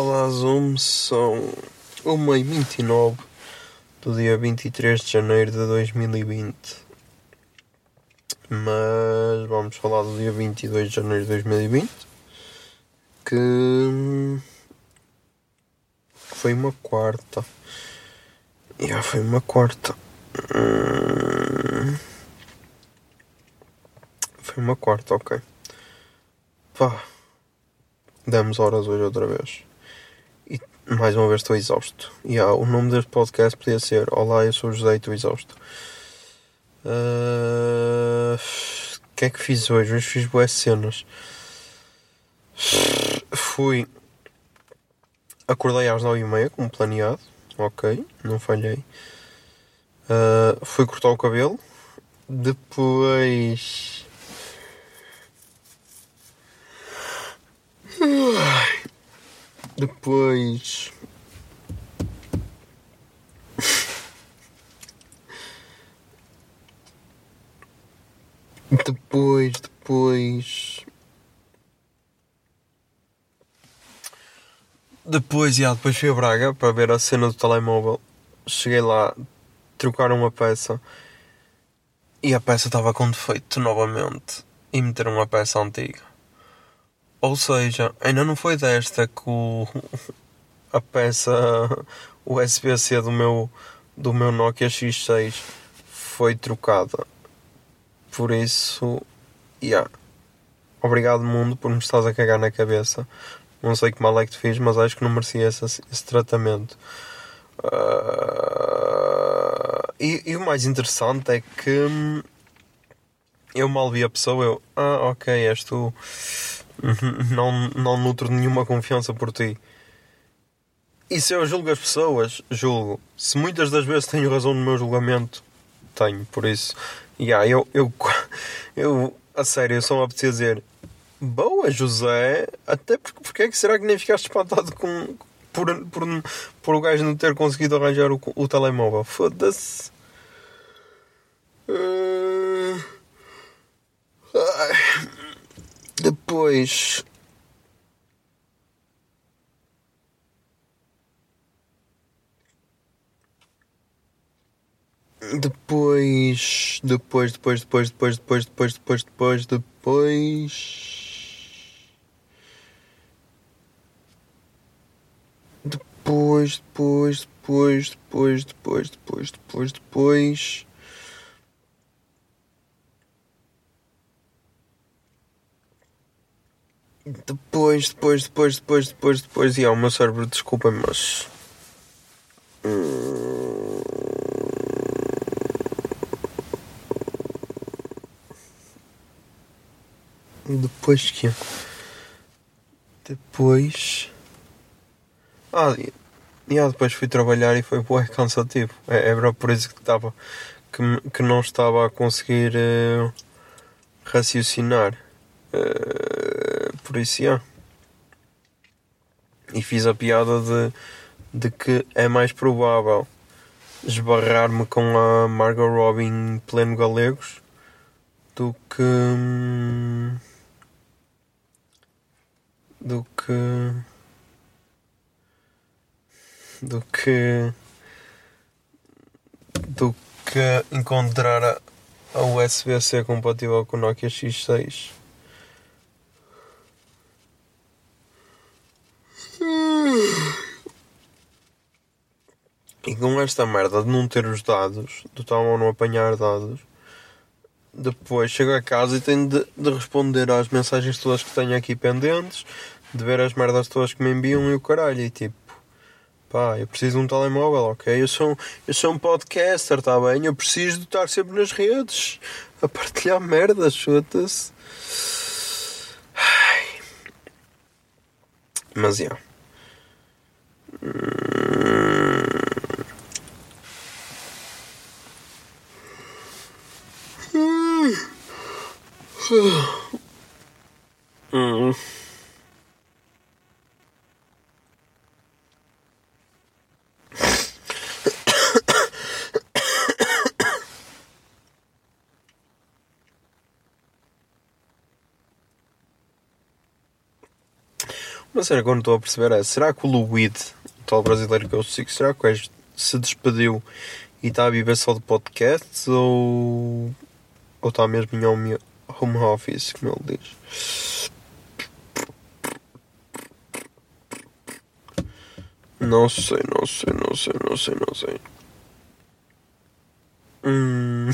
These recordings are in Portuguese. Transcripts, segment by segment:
Olá Zoom, são 1h29 do dia 23 de janeiro de 2020 Mas vamos falar do dia 22 de janeiro de 2020 Que hum, foi uma quarta. Já foi uma quarta. Hum, Foi uma quarta, ok. Pá Damos horas hoje outra vez mais uma vez estou exausto. E ah, o nome deste podcast podia ser Olá, eu sou o José e estou exausto. Ah, O que é que fiz hoje? Hoje fiz boas cenas. Fui. Acordei às 9h30, como planeado. Ok, não falhei. Ah, fui cortar o cabelo. Depois. Depois. Depois, depois. Depois, já, depois fui a Braga para ver a cena do telemóvel. Cheguei lá, trocaram uma peça e a peça estava com defeito novamente e meteram uma peça antiga. Ou seja, ainda não foi desta que o, a peça USB-C do meu, do meu Nokia X6 foi trocada. Por isso, yeah. obrigado mundo por me estás a cagar na cabeça. Não sei que mal é que te fiz, mas acho que não merecia esse, esse tratamento. Ah, e, e o mais interessante é que hum, eu mal vi a pessoa, eu, ah, ok, és tu. Não, não nutro nenhuma confiança por ti. E se eu julgo as pessoas, julgo. Se muitas das vezes tenho razão no meu julgamento, tenho, por isso. Yeah, eu, eu, eu, a sério, eu só me apetecia dizer Boa, José. Até porque, porque é que será que nem ficaste espantado com, por, por, por o gajo não ter conseguido arranjar o, o telemóvel? Foda-se. Ah. Ai. Depois. Depois. Depois, depois, depois, depois, depois, depois, depois, depois, depois. Depois, depois, depois, depois, depois, depois, depois, depois. Depois, depois, depois, depois, depois, depois. E ao meu cérebro, desculpem, mas. Depois que. Depois. Ah, e e, ah, depois fui trabalhar e foi bué cansativo. É, é por isso que estava. Que, que não estava a conseguir eh, raciocinar. Eh, yeah. E fiz a piada de, de que é mais provável esbarrar-me com a Margot Robbie em pleno Galegos do que. do que. do que. do que encontrar a USB-C compatível com o Nokia X6. E com esta merda de não ter os dados, do telemóvel não apanhar dados, depois chego a casa e tenho de, de responder às mensagens todas que tenho aqui pendentes, de ver as merdas todas que me enviam e o caralho. E tipo, pá, eu preciso de um telemóvel, ok? Eu sou, eu sou um podcaster, tá bem? Eu preciso de estar sempre nas redes a partilhar merdas, chuta-se. Mas, já. Hum. Uma cena que eu não estou a perceber é: será que o Luid, o tal brasileiro que eu sigo, será que gajo se despediu e está a viver só de podcasts ou. ou está mesmo em home, home office, como ele diz? Não sei, não sei, não sei, não sei, não sei. Hum.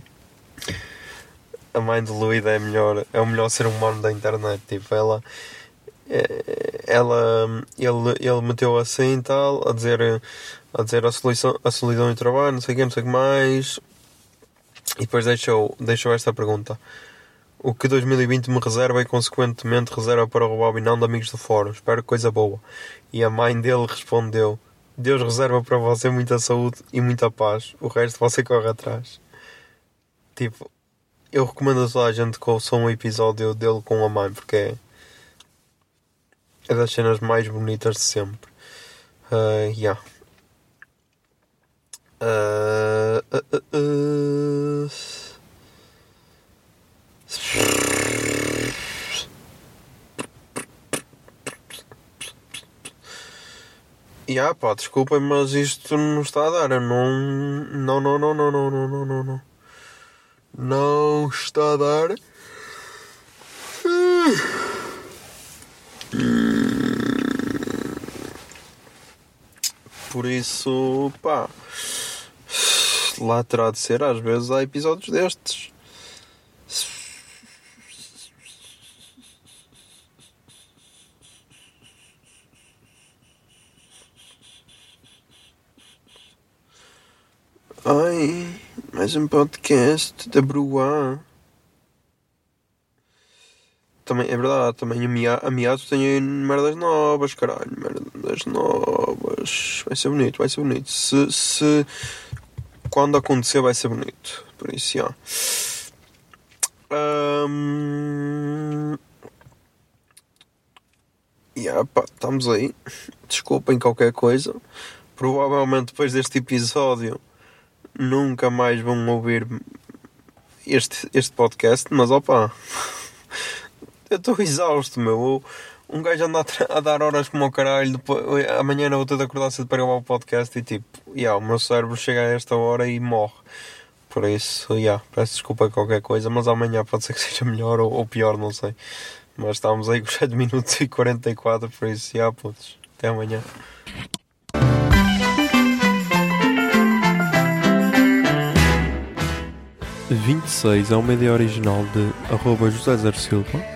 A mãe de Luída é melhor, é o melhor ser humano da internet. Tipo, ela, ela, ele, ele meteu assim e tal, a dizer, a dizer a solidão, a solidão e o trabalho, não sei o que, não sei o que mais. E depois deixou, deixou esta pergunta: O que 2020 me reserva e, consequentemente, reserva para o webinão de amigos do fórum? Espero coisa boa. E a mãe dele respondeu: Deus reserva para você muita saúde e muita paz. O resto você corre atrás. Tipo, eu recomendo a toda a gente que ouça um episódio dele com a mãe, porque é, é das cenas mais bonitas de sempre. Uh, yeah. Uh, uh, uh, uh. Yeah, pá, desculpem, mas isto não está a dar. Não. Não, não, não, não, não, não, não, não, não. Está a dar. Por isso, pá. Lá terá de ser, às vezes há episódios destes. Ai, mais um podcast da Bruá. Também, é verdade, também a, Mia, a Miato tem merdas novas, caralho, merdas novas. Vai ser bonito, vai ser bonito. Se, se quando acontecer, vai ser bonito. Por isso, já. Um... Yeah, pá, estamos aí. Desculpem qualquer coisa. Provavelmente depois deste episódio nunca mais vão ouvir este, este podcast, mas opa, eu estou exausto, meu. Um gajo anda a, dar horas como o caralho, depois, amanhã não vou ter de acordar cedo para gravar o podcast e tipo, yeah, o meu cérebro chega a esta hora e morre. Por isso, yeah, peço desculpa qualquer coisa, mas amanhã pode ser que seja melhor ou, ou pior, não sei. Mas estamos aí com 7 minutos e 44, por isso, yeah, putz, até amanhã. 26 é uma ideia original de arroba José Zer Silva,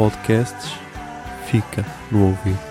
Podcasts fica no ouvido.